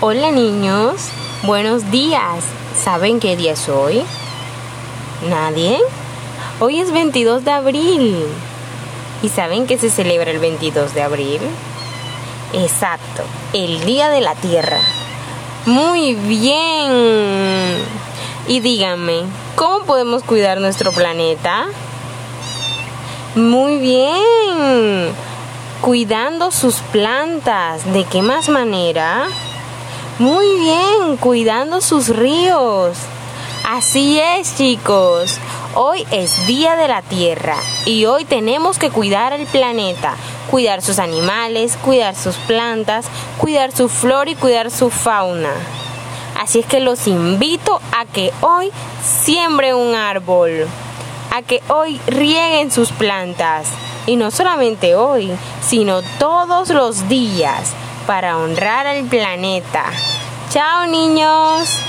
Hola niños, buenos días. ¿Saben qué día es hoy? ¿Nadie? Hoy es 22 de abril. ¿Y saben qué se celebra el 22 de abril? Exacto, el Día de la Tierra. Muy bien. Y díganme, ¿cómo podemos cuidar nuestro planeta? Muy bien. Cuidando sus plantas. ¿De qué más manera? Muy bien, cuidando sus ríos. Así es, chicos. Hoy es Día de la Tierra y hoy tenemos que cuidar el planeta, cuidar sus animales, cuidar sus plantas, cuidar su flora y cuidar su fauna. Así es que los invito a que hoy siembren un árbol, a que hoy rieguen sus plantas y no solamente hoy, sino todos los días para honrar al planeta. Chao niños.